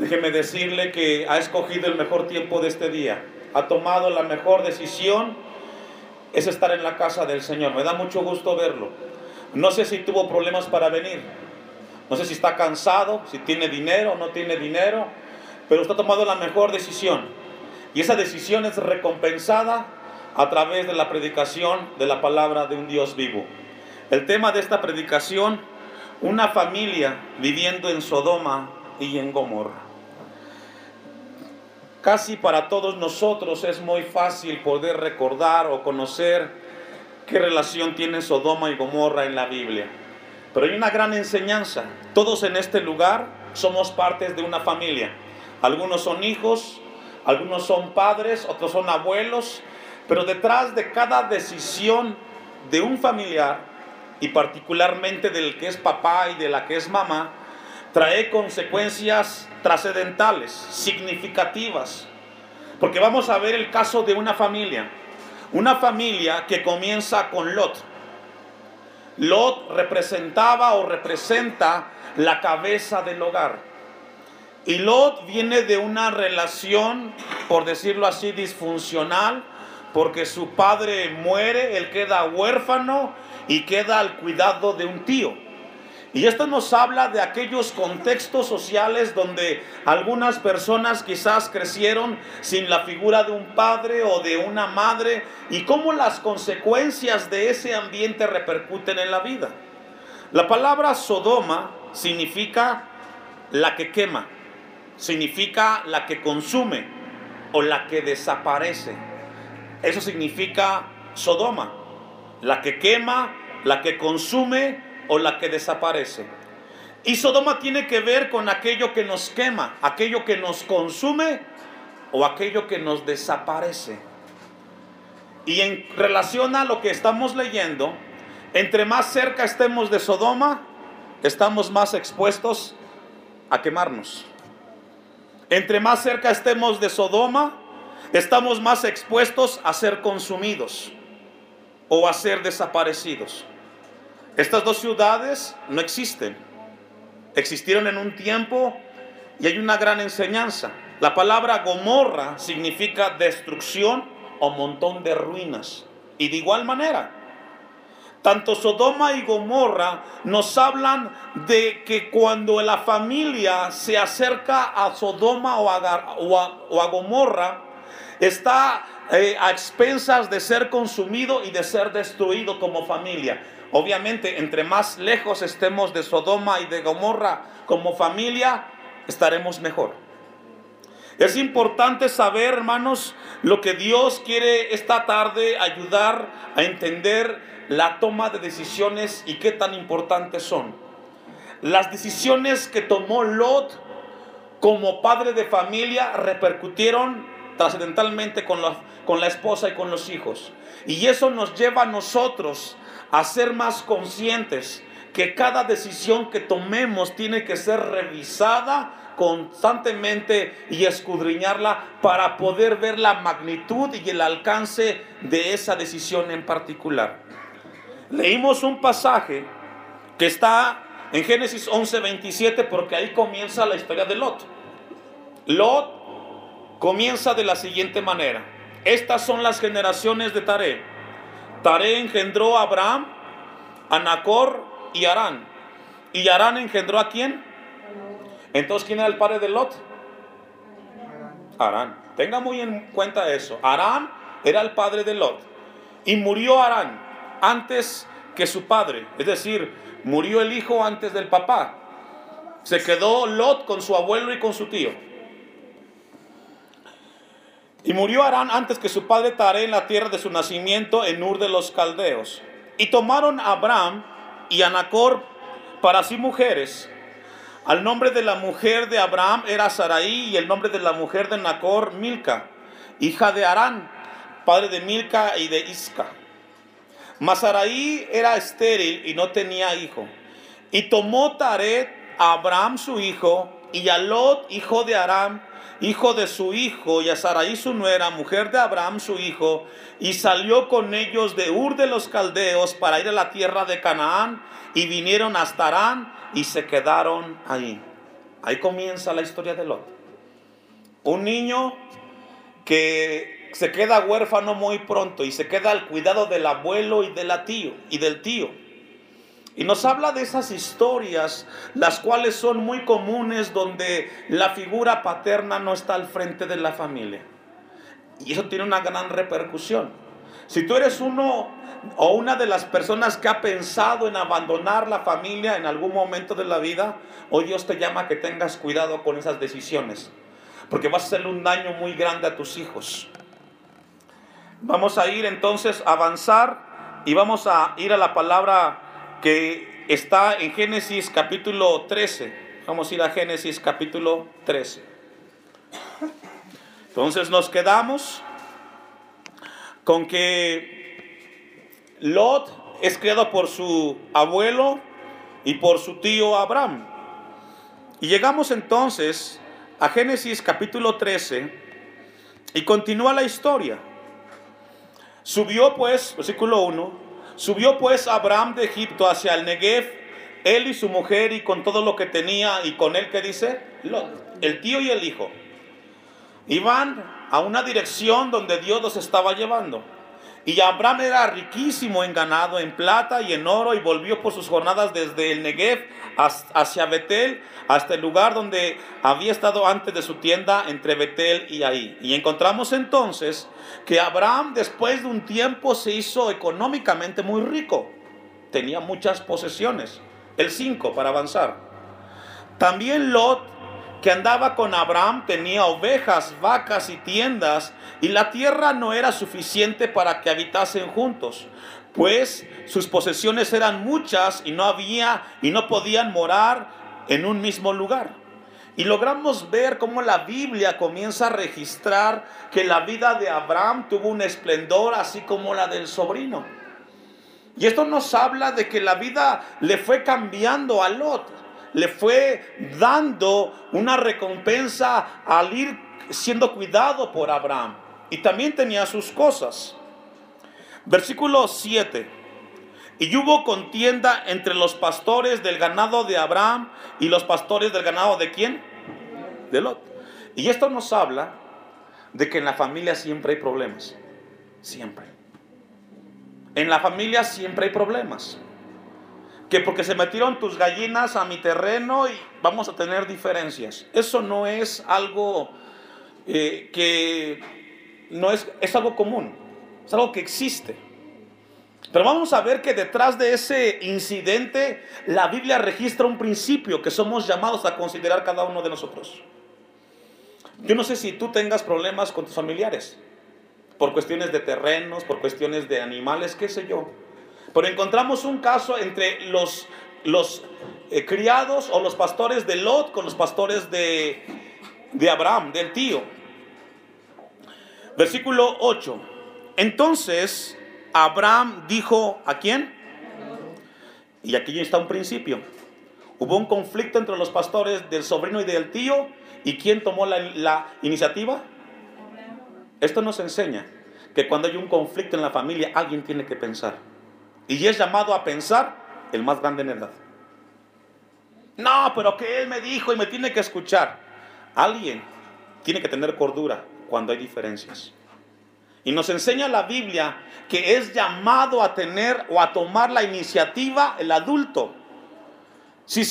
Déjeme decirle que ha escogido el mejor tiempo de este día. Ha tomado la mejor decisión. Es estar en la casa del Señor. Me da mucho gusto verlo. No sé si tuvo problemas para venir. No sé si está cansado, si tiene dinero o no tiene dinero. Pero usted ha tomado la mejor decisión. Y esa decisión es recompensada a través de la predicación de la palabra de un Dios vivo. El tema de esta predicación, una familia viviendo en Sodoma y en Gomorra. Casi para todos nosotros es muy fácil poder recordar o conocer qué relación tiene Sodoma y Gomorra en la Biblia. Pero hay una gran enseñanza. Todos en este lugar somos partes de una familia. Algunos son hijos, algunos son padres, otros son abuelos, pero detrás de cada decisión de un familiar, y particularmente del que es papá y de la que es mamá, trae consecuencias trascendentales, significativas. Porque vamos a ver el caso de una familia. Una familia que comienza con Lot. Lot representaba o representa la cabeza del hogar. Y Lot viene de una relación, por decirlo así, disfuncional, porque su padre muere, él queda huérfano y queda al cuidado de un tío. Y esto nos habla de aquellos contextos sociales donde algunas personas quizás crecieron sin la figura de un padre o de una madre y cómo las consecuencias de ese ambiente repercuten en la vida. La palabra Sodoma significa la que quema, significa la que consume o la que desaparece. Eso significa Sodoma, la que quema, la que consume o la que desaparece. Y Sodoma tiene que ver con aquello que nos quema, aquello que nos consume o aquello que nos desaparece. Y en relación a lo que estamos leyendo, entre más cerca estemos de Sodoma, estamos más expuestos a quemarnos. Entre más cerca estemos de Sodoma, estamos más expuestos a ser consumidos o a ser desaparecidos. Estas dos ciudades no existen. Existieron en un tiempo y hay una gran enseñanza. La palabra Gomorra significa destrucción o montón de ruinas. Y de igual manera, tanto Sodoma y Gomorra nos hablan de que cuando la familia se acerca a Sodoma o a, Gomorra, está eh, a expensas de ser consumido y de ser destruido como familia. Obviamente, entre más lejos estemos de Sodoma y de Gomorra como familia, estaremos mejor. Es importante saber, hermanos, lo que Dios quiere esta tarde ayudar a entender la toma de decisiones y qué tan importantes son. Las decisiones que tomó Lot como padre de familia repercutieron trascendentalmente con la, con la esposa y con los hijos. Y eso nos lleva a nosotros a ser más conscientes que cada decisión que tomemos tiene que ser revisada constantemente y escudriñarla para poder ver la magnitud y el alcance de esa decisión en particular. Leímos un pasaje que está en Génesis 11:27 porque ahí comienza la historia de Lot. Lot comienza de la siguiente manera. Estas son las generaciones de Tare. Tare engendró a Abraham, a Nacor y Arán. ¿Y Arán engendró a quién? Entonces, ¿quién era el padre de Lot? Arán. Tenga muy en cuenta eso. Arán era el padre de Lot. Y murió Arán antes que su padre. Es decir, murió el hijo antes del papá. Se quedó Lot con su abuelo y con su tío. Y murió Arán antes que su padre Taré en la tierra de su nacimiento en Ur de los Caldeos. Y tomaron a Abraham y a Nacor para sí mujeres. Al nombre de la mujer de Abraham era Sarai y el nombre de la mujer de Nacor Milca, hija de Arán, padre de Milca y de Isca. Mas Sarai era estéril y no tenía hijo. Y tomó Taret a Abraham su hijo y a Lot, hijo de Aram, hijo de su hijo, y a Sarai su nuera, mujer de Abraham su hijo, y salió con ellos de Ur de los Caldeos para ir a la tierra de Canaán, y vinieron hasta Arán y se quedaron ahí. Ahí comienza la historia de Lot. Un niño que se queda huérfano muy pronto y se queda al cuidado del abuelo y tío y del tío. Y nos habla de esas historias, las cuales son muy comunes, donde la figura paterna no está al frente de la familia. Y eso tiene una gran repercusión. Si tú eres uno o una de las personas que ha pensado en abandonar la familia en algún momento de la vida, hoy Dios te llama a que tengas cuidado con esas decisiones, porque vas a hacerle un daño muy grande a tus hijos. Vamos a ir entonces a avanzar y vamos a ir a la palabra que está en Génesis capítulo 13. Vamos a ir a Génesis capítulo 13. Entonces nos quedamos con que Lot es criado por su abuelo y por su tío Abraham. Y llegamos entonces a Génesis capítulo 13 y continúa la historia. Subió pues, versículo 1, Subió pues Abraham de Egipto hacia el Negev, él y su mujer y con todo lo que tenía, y con él que dice, el tío y el hijo. Iban a una dirección donde Dios los estaba llevando. Y Abraham era riquísimo en ganado, en plata y en oro, y volvió por sus jornadas desde el Negev hacia Betel, hasta el lugar donde había estado antes de su tienda entre Betel y ahí. Y encontramos entonces que Abraham después de un tiempo se hizo económicamente muy rico. Tenía muchas posesiones. El 5 para avanzar. También Lot que andaba con Abraham tenía ovejas, vacas y tiendas, y la tierra no era suficiente para que habitasen juntos, pues sus posesiones eran muchas y no había y no podían morar en un mismo lugar. Y logramos ver cómo la Biblia comienza a registrar que la vida de Abraham tuvo un esplendor así como la del sobrino. Y esto nos habla de que la vida le fue cambiando a Lot le fue dando una recompensa al ir siendo cuidado por Abraham. Y también tenía sus cosas. Versículo 7. Y hubo contienda entre los pastores del ganado de Abraham y los pastores del ganado de quién? De Lot. Y esto nos habla de que en la familia siempre hay problemas. Siempre. En la familia siempre hay problemas que porque se metieron tus gallinas a mi terreno y vamos a tener diferencias. Eso no es algo eh, que no es, es algo común, es algo que existe. Pero vamos a ver que detrás de ese incidente la Biblia registra un principio que somos llamados a considerar cada uno de nosotros. Yo no sé si tú tengas problemas con tus familiares, por cuestiones de terrenos, por cuestiones de animales, qué sé yo. Pero encontramos un caso entre los, los eh, criados o los pastores de Lot con los pastores de, de Abraham, del tío. Versículo 8. Entonces Abraham dijo, ¿a quién? Y aquí ya está un principio. Hubo un conflicto entre los pastores del sobrino y del tío. ¿Y quién tomó la, la iniciativa? Esto nos enseña que cuando hay un conflicto en la familia, alguien tiene que pensar. Y es llamado a pensar el más grande en edad. No, pero que él me dijo y me tiene que escuchar. Alguien tiene que tener cordura cuando hay diferencias. Y nos enseña la Biblia que es llamado a tener o a tomar la iniciativa el adulto. Si,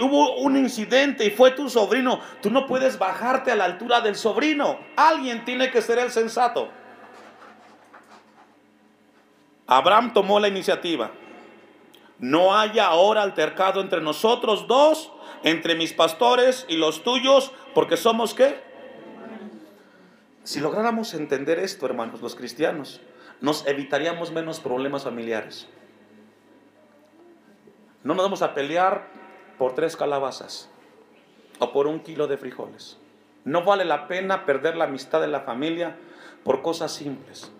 hubo un incidente y fue tu sobrino, tú no puedes bajarte a la altura del sobrino. Alguien tiene que ser el sensato. Abraham tomó la iniciativa. No haya ahora altercado entre nosotros dos, entre mis pastores y los tuyos, porque somos qué? Si lográramos entender esto, hermanos, los cristianos, nos evitaríamos menos problemas familiares. No nos vamos a pelear por tres calabazas o por un kilo de frijoles. No vale la pena perder la amistad de la familia por cosas simples.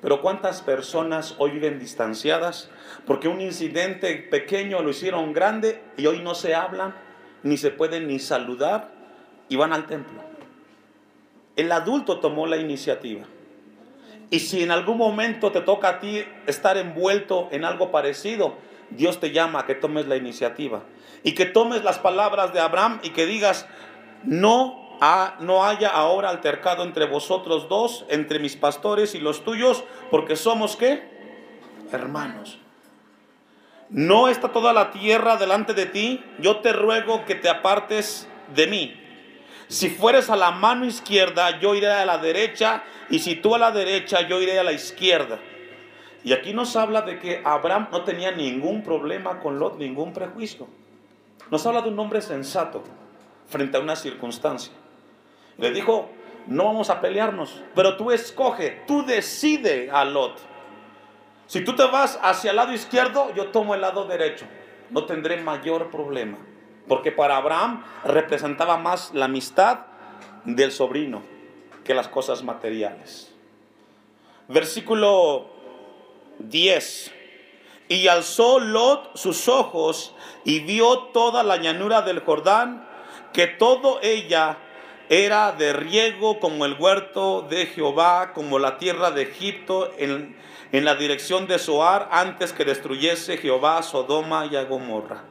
Pero ¿cuántas personas hoy viven distanciadas porque un incidente pequeño lo hicieron grande y hoy no se hablan, ni se pueden ni saludar y van al templo? El adulto tomó la iniciativa. Y si en algún momento te toca a ti estar envuelto en algo parecido, Dios te llama a que tomes la iniciativa y que tomes las palabras de Abraham y que digas, no, no haya ahora altercado entre vosotros dos, entre mis pastores y los tuyos, porque somos qué? Hermanos. No está toda la tierra delante de ti, yo te ruego que te apartes de mí. Si fueres a la mano izquierda, yo iré a la derecha, y si tú a la derecha, yo iré a la izquierda. Y aquí nos habla de que Abraham no tenía ningún problema con Lot, ningún prejuicio. Nos habla de un hombre sensato frente a una circunstancia. Le dijo, no vamos a pelearnos, pero tú escoge, tú decide a Lot. Si tú te vas hacia el lado izquierdo, yo tomo el lado derecho. No tendré mayor problema. Porque para Abraham representaba más la amistad del sobrino que las cosas materiales. Versículo 10. Y alzó Lot sus ojos y vio toda la llanura del Jordán, que todo ella era de riego como el huerto de Jehová, como la tierra de Egipto, en, en la dirección de Zoar, antes que destruyese Jehová Sodoma y a Gomorra.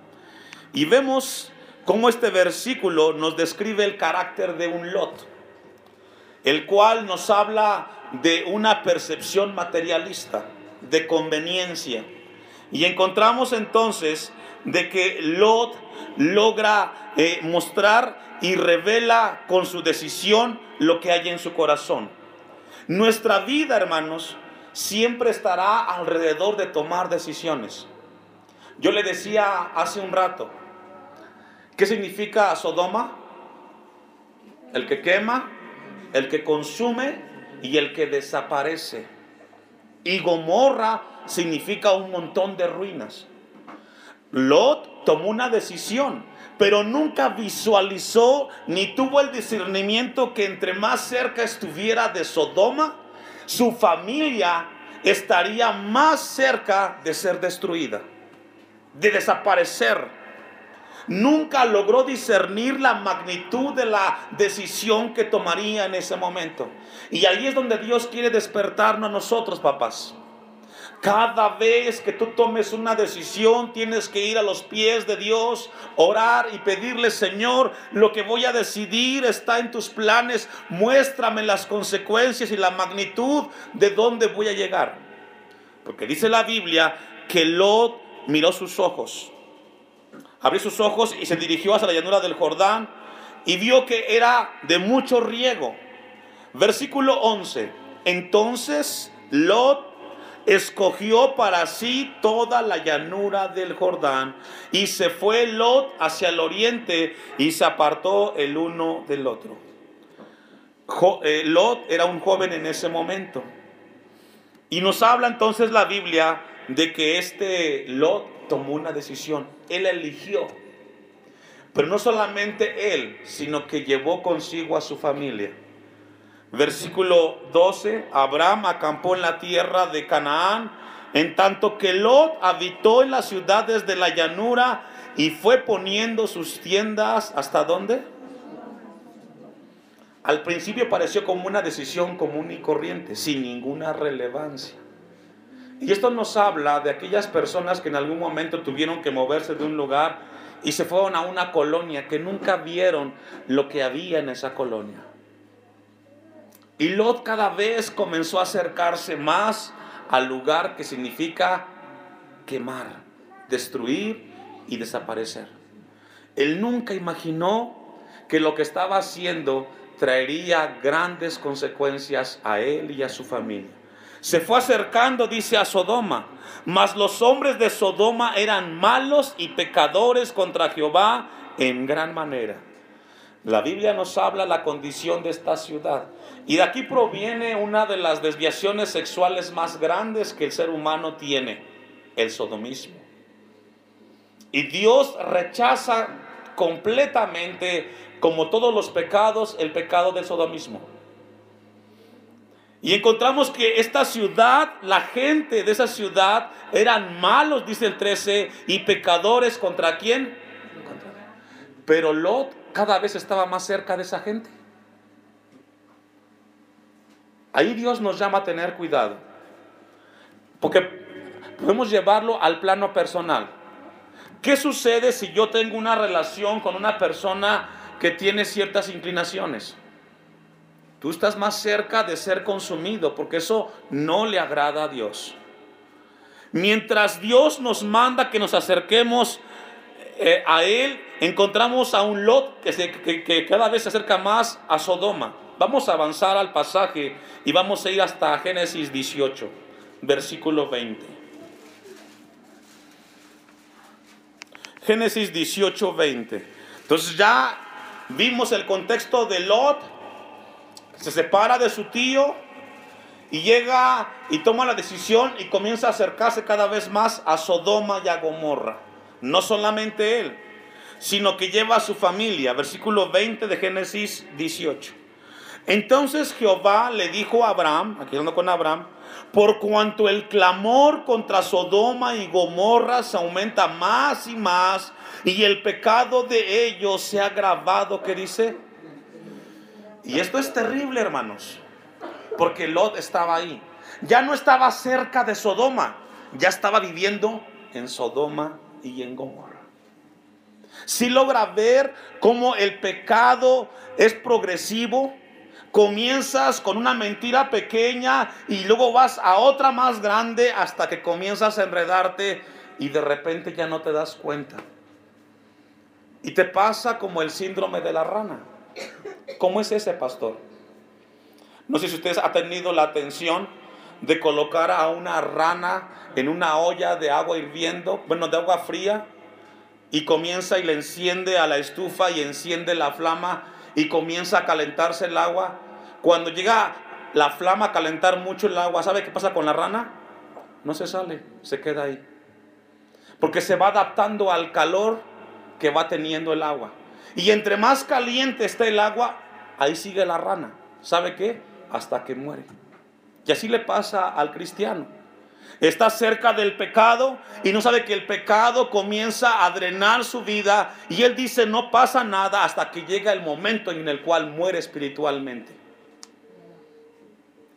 Y vemos cómo este versículo nos describe el carácter de un Lot, el cual nos habla de una percepción materialista, de conveniencia. Y encontramos entonces de que Lot logra eh, mostrar y revela con su decisión lo que hay en su corazón. Nuestra vida, hermanos, siempre estará alrededor de tomar decisiones. Yo le decía hace un rato, ¿qué significa Sodoma? El que quema, el que consume y el que desaparece. Y Gomorra significa un montón de ruinas. Lot tomó una decisión, pero nunca visualizó ni tuvo el discernimiento que entre más cerca estuviera de Sodoma, su familia estaría más cerca de ser destruida, de desaparecer. Nunca logró discernir la magnitud de la decisión que tomaría en ese momento. Y ahí es donde Dios quiere despertarnos a nosotros, papás. Cada vez que tú tomes una decisión, tienes que ir a los pies de Dios, orar y pedirle, Señor, lo que voy a decidir está en tus planes. Muéstrame las consecuencias y la magnitud de dónde voy a llegar. Porque dice la Biblia que Lot miró sus ojos, abrió sus ojos y se dirigió hacia la llanura del Jordán y vio que era de mucho riego. Versículo 11. Entonces Lot escogió para sí toda la llanura del Jordán y se fue Lot hacia el oriente y se apartó el uno del otro. Eh, Lot era un joven en ese momento. Y nos habla entonces la Biblia de que este Lot tomó una decisión. Él eligió. Pero no solamente él, sino que llevó consigo a su familia. Versículo 12, Abraham acampó en la tierra de Canaán, en tanto que Lot habitó en las ciudades de la llanura y fue poniendo sus tiendas hasta dónde? Al principio pareció como una decisión común y corriente, sin ninguna relevancia. Y esto nos habla de aquellas personas que en algún momento tuvieron que moverse de un lugar y se fueron a una colonia que nunca vieron lo que había en esa colonia. Y Lot cada vez comenzó a acercarse más al lugar que significa quemar, destruir y desaparecer. Él nunca imaginó que lo que estaba haciendo traería grandes consecuencias a él y a su familia. Se fue acercando, dice, a Sodoma, mas los hombres de Sodoma eran malos y pecadores contra Jehová en gran manera. La Biblia nos habla la condición de esta ciudad. Y de aquí proviene una de las desviaciones sexuales más grandes que el ser humano tiene, el sodomismo. Y Dios rechaza completamente, como todos los pecados, el pecado del sodomismo. Y encontramos que esta ciudad, la gente de esa ciudad eran malos, dice el 13, y pecadores contra quién? Pero Lot cada vez estaba más cerca de esa gente. Ahí Dios nos llama a tener cuidado. Porque podemos llevarlo al plano personal. ¿Qué sucede si yo tengo una relación con una persona que tiene ciertas inclinaciones? Tú estás más cerca de ser consumido porque eso no le agrada a Dios. Mientras Dios nos manda que nos acerquemos eh, a Él, encontramos a un Lot que, que cada vez se acerca más a Sodoma. Vamos a avanzar al pasaje y vamos a ir hasta Génesis 18, versículo 20. Génesis 18, 20. Entonces ya vimos el contexto de Lot se separa de su tío y llega y toma la decisión y comienza a acercarse cada vez más a Sodoma y a Gomorra. No solamente él, sino que lleva a su familia. Versículo 20 de Génesis 18. Entonces Jehová le dijo a Abraham, aquí ando con Abraham, por cuanto el clamor contra Sodoma y Gomorra se aumenta más y más, y el pecado de ellos se ha agravado, ¿qué dice? Y esto es terrible, hermanos, porque Lot estaba ahí. Ya no estaba cerca de Sodoma, ya estaba viviendo en Sodoma y en Gomorra. Si logra ver cómo el pecado es progresivo, comienzas con una mentira pequeña y luego vas a otra más grande hasta que comienzas a enredarte y de repente ya no te das cuenta. Y te pasa como el síndrome de la rana. ¿Cómo es ese pastor? No sé si ustedes han tenido la atención de colocar a una rana en una olla de agua hirviendo, bueno, de agua fría, y comienza y le enciende a la estufa y enciende la flama y comienza a calentarse el agua. Cuando llega la flama a calentar mucho el agua, ¿sabe qué pasa con la rana? No se sale, se queda ahí. Porque se va adaptando al calor que va teniendo el agua. Y entre más caliente está el agua, ahí sigue la rana. ¿Sabe qué? Hasta que muere. Y así le pasa al cristiano. Está cerca del pecado y no sabe que el pecado comienza a drenar su vida y él dice no pasa nada hasta que llega el momento en el cual muere espiritualmente.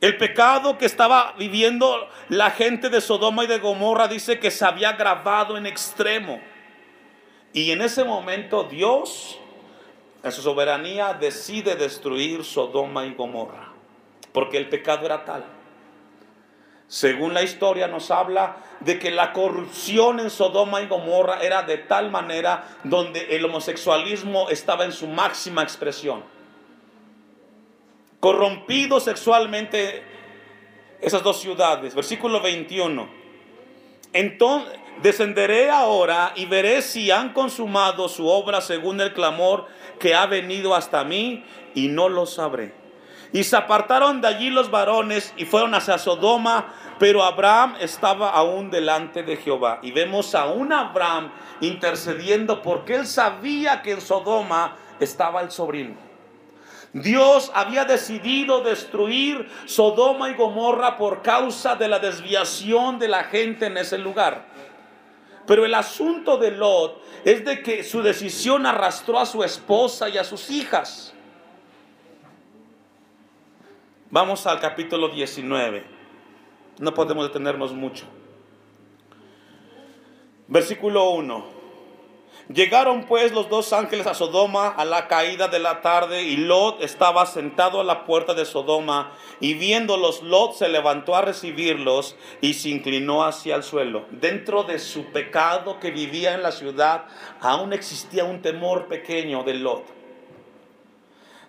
El pecado que estaba viviendo la gente de Sodoma y de Gomorra dice que se había grabado en extremo. Y en ese momento Dios en su soberanía decide destruir Sodoma y Gomorra, porque el pecado era tal. Según la historia nos habla de que la corrupción en Sodoma y Gomorra era de tal manera donde el homosexualismo estaba en su máxima expresión. Corrompido sexualmente esas dos ciudades. Versículo 21. Entonces, descenderé ahora y veré si han consumado su obra según el clamor que ha venido hasta mí y no lo sabré. Y se apartaron de allí los varones y fueron hacia Sodoma, pero Abraham estaba aún delante de Jehová. Y vemos a un Abraham intercediendo porque él sabía que en Sodoma estaba el sobrino. Dios había decidido destruir Sodoma y Gomorra por causa de la desviación de la gente en ese lugar. Pero el asunto de Lot es de que su decisión arrastró a su esposa y a sus hijas. Vamos al capítulo 19. No podemos detenernos mucho. Versículo 1. Llegaron pues los dos ángeles a Sodoma a la caída de la tarde y Lot estaba sentado a la puerta de Sodoma y viéndolos Lot se levantó a recibirlos y se inclinó hacia el suelo. Dentro de su pecado que vivía en la ciudad aún existía un temor pequeño de Lot.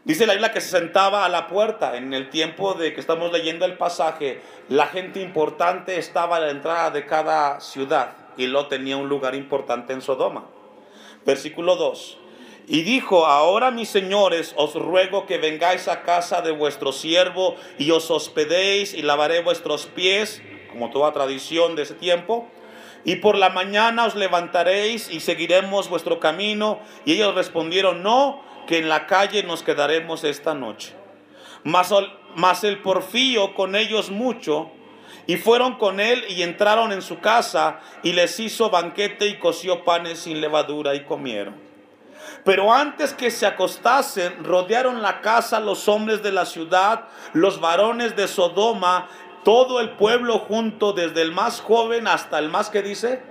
Dice la Biblia que se sentaba a la puerta en el tiempo de que estamos leyendo el pasaje. La gente importante estaba a la entrada de cada ciudad y Lot tenía un lugar importante en Sodoma. Versículo 2. Y dijo, ahora mis señores, os ruego que vengáis a casa de vuestro siervo y os hospedéis y lavaré vuestros pies, como toda tradición de ese tiempo. Y por la mañana os levantaréis y seguiremos vuestro camino. Y ellos respondieron, no, que en la calle nos quedaremos esta noche. Mas, mas el porfío con ellos mucho y fueron con él y entraron en su casa y les hizo banquete y coció panes sin levadura y comieron. Pero antes que se acostasen, rodearon la casa los hombres de la ciudad, los varones de Sodoma, todo el pueblo junto, desde el más joven hasta el más que dice.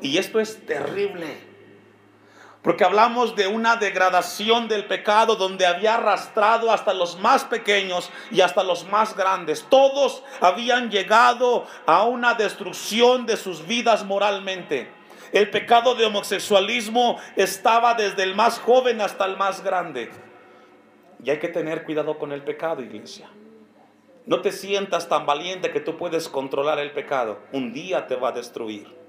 Y esto es terrible. Porque hablamos de una degradación del pecado donde había arrastrado hasta los más pequeños y hasta los más grandes. Todos habían llegado a una destrucción de sus vidas moralmente. El pecado de homosexualismo estaba desde el más joven hasta el más grande. Y hay que tener cuidado con el pecado, iglesia. No te sientas tan valiente que tú puedes controlar el pecado. Un día te va a destruir.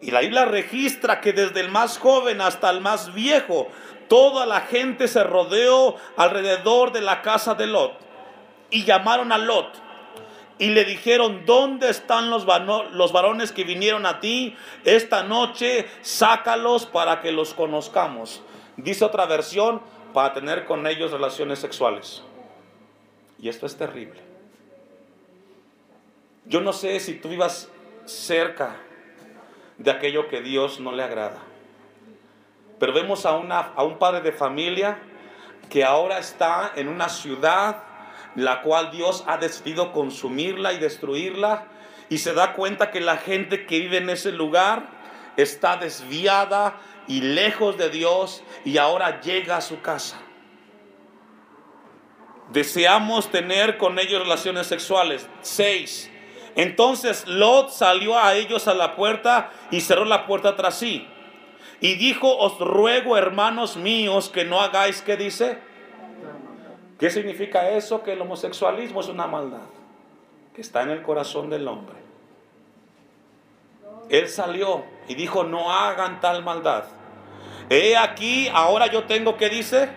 Y la Biblia registra que desde el más joven hasta el más viejo, toda la gente se rodeó alrededor de la casa de Lot. Y llamaron a Lot. Y le dijeron, ¿dónde están los, los varones que vinieron a ti esta noche? Sácalos para que los conozcamos. Dice otra versión, para tener con ellos relaciones sexuales. Y esto es terrible. Yo no sé si tú vivas cerca de aquello que Dios no le agrada. Pero vemos a, una, a un padre de familia que ahora está en una ciudad la cual Dios ha decidido consumirla y destruirla y se da cuenta que la gente que vive en ese lugar está desviada y lejos de Dios y ahora llega a su casa. Deseamos tener con ellos relaciones sexuales. Seis. Entonces Lot salió a ellos a la puerta y cerró la puerta tras sí. Y dijo, os ruego, hermanos míos, que no hagáis, ¿qué dice? ¿Qué significa eso? Que el homosexualismo es una maldad que está en el corazón del hombre. Él salió y dijo, no hagan tal maldad. He aquí, ahora yo tengo, ¿qué dice?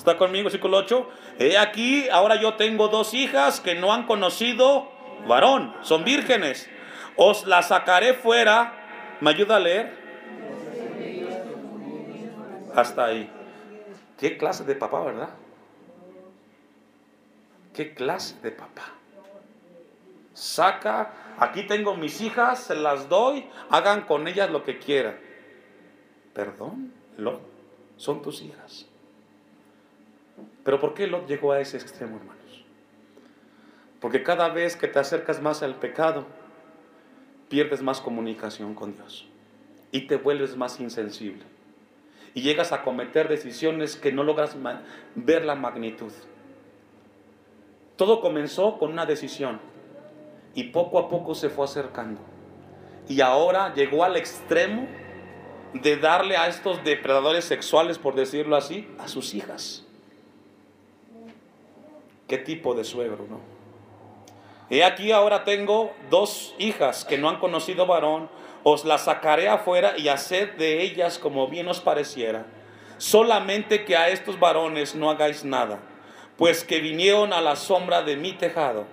¿Está conmigo, versículo 8? He aquí, ahora yo tengo dos hijas que no han conocido varón, son vírgenes. Os las sacaré fuera. ¿Me ayuda a leer? Hasta ahí. ¿Qué clase de papá, verdad? ¿Qué clase de papá? Saca, aquí tengo mis hijas, se las doy, hagan con ellas lo que quieran. Perdón, lo, son tus hijas. Pero ¿por qué Lot llegó a ese extremo, hermanos? Porque cada vez que te acercas más al pecado, pierdes más comunicación con Dios y te vuelves más insensible. Y llegas a cometer decisiones que no logras ver la magnitud. Todo comenzó con una decisión y poco a poco se fue acercando. Y ahora llegó al extremo de darle a estos depredadores sexuales, por decirlo así, a sus hijas qué tipo de suegro, ¿no? He aquí ahora tengo dos hijas que no han conocido varón, os las sacaré afuera y haced de ellas como bien os pareciera. Solamente que a estos varones no hagáis nada, pues que vinieron a la sombra de mi tejado.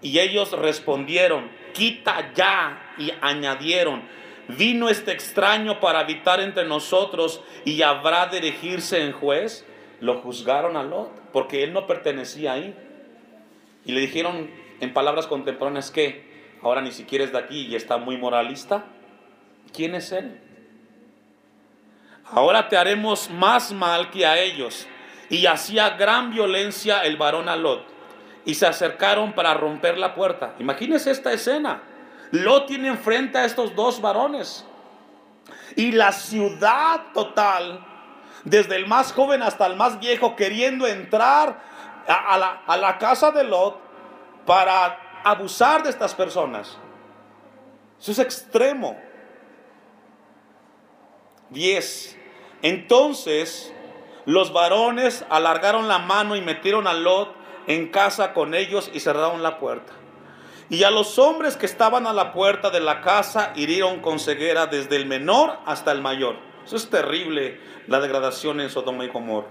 Y ellos respondieron, quita ya, y añadieron, vino este extraño para habitar entre nosotros y habrá de elegirse en juez. Lo juzgaron a Lot porque él no pertenecía ahí. Y le dijeron en palabras contemporáneas que ahora ni siquiera es de aquí y está muy moralista. ¿Quién es él? Ahora te haremos más mal que a ellos. Y hacía gran violencia el varón a Lot. Y se acercaron para romper la puerta. Imagínense esta escena. Lot tiene enfrente a estos dos varones. Y la ciudad total desde el más joven hasta el más viejo, queriendo entrar a, la, casa de Lot para abusar de estas personas. Eso es extremo. 10. Entonces los varones alargaron la mano y metieron a Lot en casa con ellos y cerraron la puerta. Y a los hombres que estaban a la puerta de la casa hirieron con ceguera desde el menor hasta el mayor. Eso es terrible, la degradación en Sodoma y Gomorra.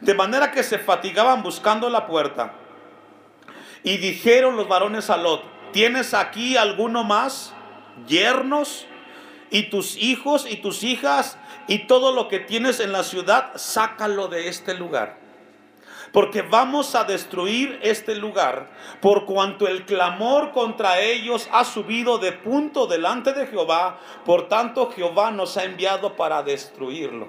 De manera que se fatigaban buscando la puerta. Y dijeron los varones a Lot, ¿tienes aquí alguno más? Yernos y tus hijos y tus hijas y todo lo que tienes en la ciudad, sácalo de este lugar porque vamos a destruir este lugar, por cuanto el clamor contra ellos ha subido de punto delante de Jehová, por tanto Jehová nos ha enviado para destruirlo.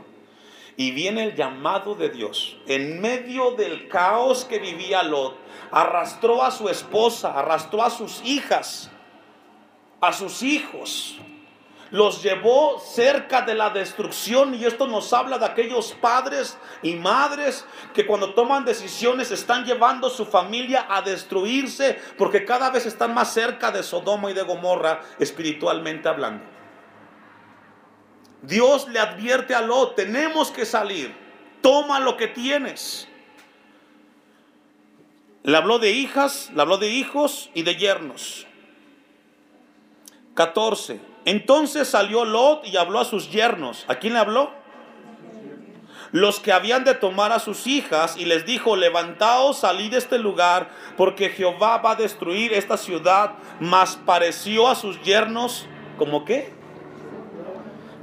Y viene el llamado de Dios. En medio del caos que vivía Lot, arrastró a su esposa, arrastró a sus hijas, a sus hijos los llevó cerca de la destrucción y esto nos habla de aquellos padres y madres que cuando toman decisiones están llevando su familia a destruirse porque cada vez están más cerca de Sodoma y de Gomorra espiritualmente hablando. Dios le advierte a Lot, tenemos que salir, toma lo que tienes. Le habló de hijas, le habló de hijos y de yernos. 14. Entonces salió Lot y habló a sus yernos. ¿A quién le habló? Los que habían de tomar a sus hijas y les dijo, levantaos, salid de este lugar, porque Jehová va a destruir esta ciudad. Mas pareció a sus yernos como qué?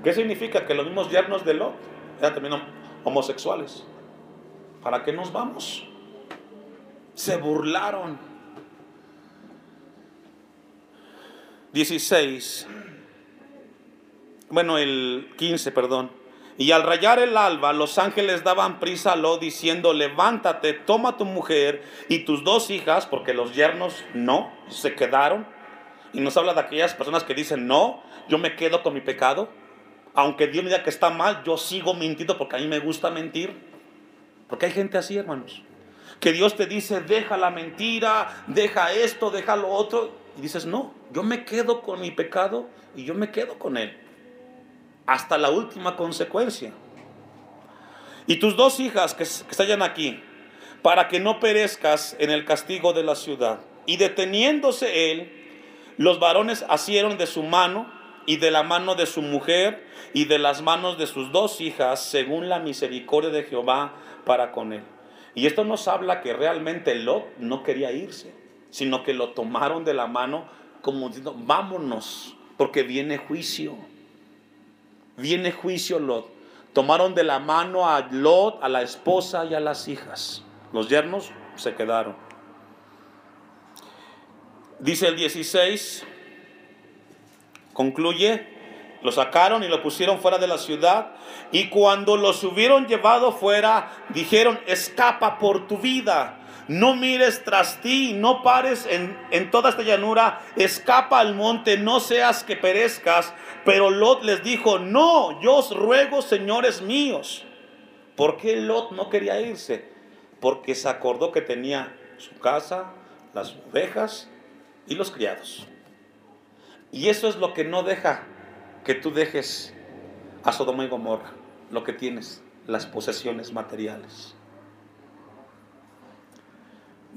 ¿Qué significa? Que los mismos yernos de Lot eran también homosexuales. ¿Para qué nos vamos? Se burlaron. 16 bueno, el 15, perdón. Y al rayar el alba, los ángeles daban prisa a Lot diciendo, levántate, toma tu mujer y tus dos hijas, porque los yernos no, se quedaron. Y nos habla de aquellas personas que dicen, no, yo me quedo con mi pecado. Aunque Dios me diga que está mal, yo sigo mintiendo porque a mí me gusta mentir. Porque hay gente así, hermanos. Que Dios te dice, deja la mentira, deja esto, deja lo otro. Y dices, no, yo me quedo con mi pecado y yo me quedo con él hasta la última consecuencia. Y tus dos hijas que, que aquí, para que no perezcas en el castigo de la ciudad. Y deteniéndose él, los varones asieron de su mano y de la mano de su mujer y de las manos de sus dos hijas, según la misericordia de Jehová para con él. Y esto nos habla que realmente Lot no quería irse, sino que lo tomaron de la mano como diciendo, vámonos, porque viene juicio viene juicio Lot. Tomaron de la mano a Lot, a la esposa y a las hijas. Los yernos se quedaron. Dice el 16, concluye, lo sacaron y lo pusieron fuera de la ciudad. Y cuando los hubieron llevado fuera, dijeron, escapa por tu vida no mires tras ti, no pares en, toda esta llanura, escapa al monte, no seas que perezcas. Pero Lot les dijo, no, yo os ruego, señores míos. ¿Por qué Lot no quería irse? Porque se acordó que tenía su casa, las ovejas y los criados. Y eso es lo que no deja que tú dejes a Sodoma y Gomorra, lo que tienes, las posesiones materiales.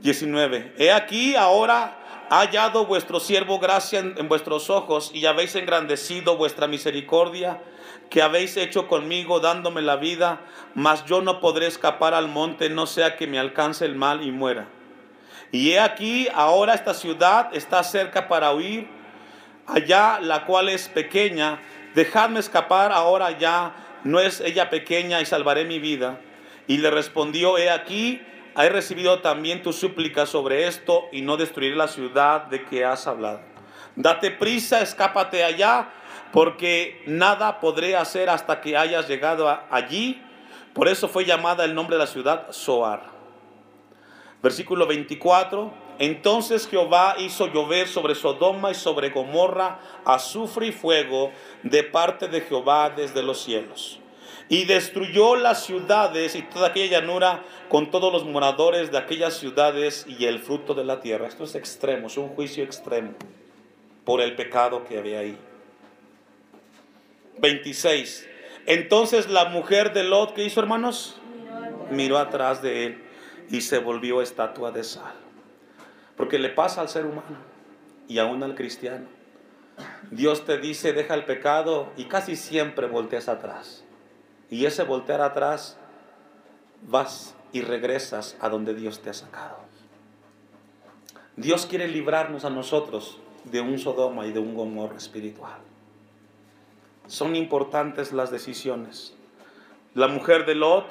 19. He aquí ahora ha hallado vuestro siervo gracia en, vuestros ojos y habéis engrandecido vuestra misericordia que habéis hecho conmigo dándome la vida, mas yo no podré escapar al monte, no sea que me alcance el mal y muera. Y he aquí ahora esta ciudad está cerca para huir, allá la cual es pequeña, dejadme escapar ahora ya, no es ella pequeña y salvaré mi vida. Y le respondió, he aquí, he recibido también tu súplica sobre esto y no destruiré la ciudad de que has hablado. Date prisa, escápate allá, porque nada podré hacer hasta que hayas llegado allí. Por eso fue llamada el nombre de la ciudad Soar. Versículo 24. Entonces Jehová hizo llover sobre Sodoma y sobre Gomorra azufre y fuego de parte de Jehová desde los cielos y destruyó las ciudades y toda aquella llanura con todos los moradores de aquellas ciudades y el fruto de la tierra. Esto es extremo, es un juicio extremo por el pecado que había ahí. 26. Entonces la mujer de Lot, ¿qué hizo hermanos? Miró atrás de él y se volvió estatua de sal. Porque le pasa al ser humano y aún al cristiano. Dios te dice, deja el pecado y casi siempre volteas atrás. Y ese voltear atrás, vas y regresas a donde Dios te ha sacado. Dios quiere librarnos a nosotros de un Sodoma y de un Gomorra espiritual. Son importantes las decisiones. La mujer de Lot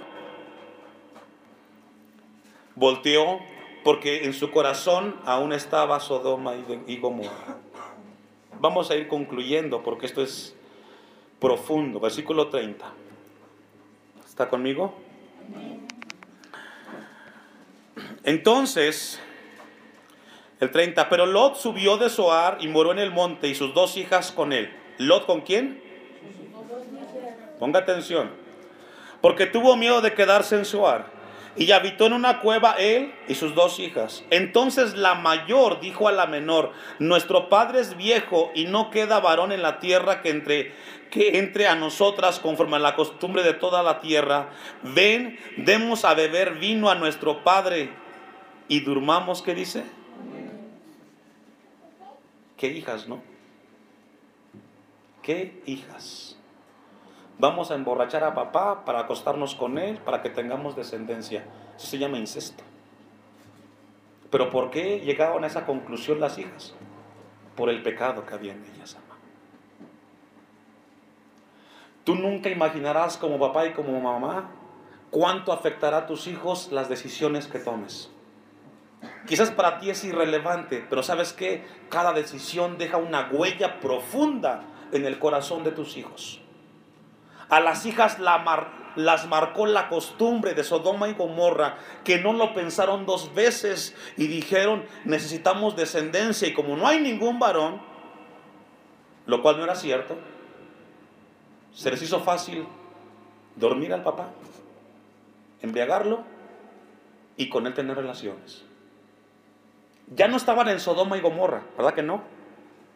volteó porque en su corazón aún estaba Sodoma y Gomorra. Vamos a ir concluyendo porque esto es profundo. Versículo 30 ¿Está conmigo? Entonces, el 30, pero Lot subió de Zoar y moró en el monte y sus dos hijas con él. ¿Lot con quién? Ponga atención. Porque tuvo miedo de quedarse en Zoar. Y habitó en una cueva él y sus dos hijas. Entonces la mayor dijo a la menor, nuestro padre es viejo y no queda varón en la tierra que entre, que entre a nosotras conforme a la costumbre de toda la tierra. Ven, demos a beber vino a nuestro padre y durmamos, ¿qué dice? ¿Qué hijas, no? ¿Qué hijas? Vamos a emborrachar a papá para acostarnos con él, para que tengamos descendencia. Eso se llama incesto. Pero ¿por qué llegaron a esa conclusión las hijas? Por el pecado que había en ellas, mamá. Tú nunca imaginarás como papá y como mamá cuánto afectará a tus hijos las decisiones que tomes. Quizás para ti es irrelevante, pero sabes que cada decisión deja una huella profunda en el corazón de tus hijos. A las hijas las marcó la costumbre de Sodoma y Gomorra, que no lo pensaron dos veces y dijeron, necesitamos descendencia. Y como no hay ningún varón, lo cual no era cierto, se les hizo fácil dormir al papá, embriagarlo y con él tener relaciones. Ya no estaban en Sodoma y Gomorra, ¿verdad que no?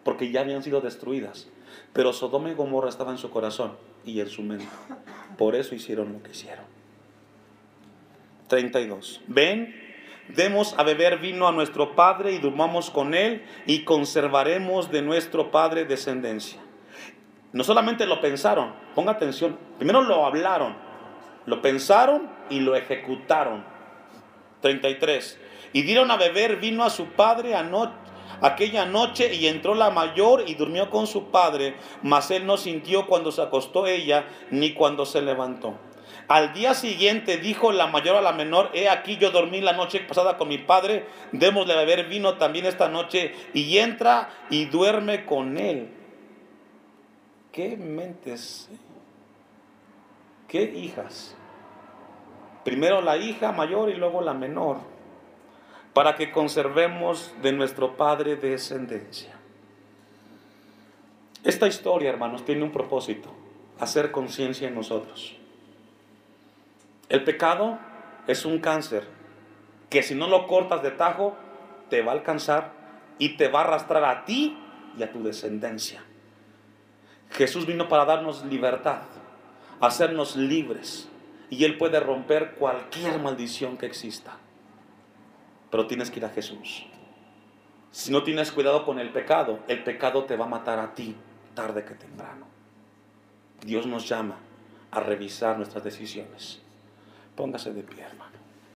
Porque ya habían sido destruidas. Pero Sodoma y Gomorra estaban en su corazón y en su mente. Por eso hicieron lo que hicieron. 32. Ven, demos a beber vino a nuestro Padre y durmamos con él y conservaremos de nuestro Padre descendencia. No solamente lo pensaron, ponga atención, primero lo hablaron, lo pensaron y lo ejecutaron. 33. Y dieron a beber vino a su padre aquella noche y entró la mayor y durmió con su padre, mas él no sintió cuando se acostó ella ni cuando se levantó. Al día siguiente dijo la mayor a la menor, he aquí yo dormí la noche pasada con mi padre, démosle beber vino también esta noche y entra y duerme con él. ¿Qué mentes? Eh? ¿Qué hijas? Primero la hija mayor y luego la menor para que conservemos de nuestro Padre descendencia. Esta historia, hermanos, tiene un propósito, hacer conciencia en nosotros. El pecado es un cáncer que si no lo cortas de tajo, te va a alcanzar y te va a arrastrar a ti y a tu descendencia. Jesús vino para darnos libertad, hacernos libres, y Él puede romper cualquier maldición que exista pero tienes que ir a Jesús. Si no tienes cuidado con el pecado, el pecado te va a matar a ti tarde que temprano. Dios nos llama a revisar nuestras decisiones. Póngase de pie.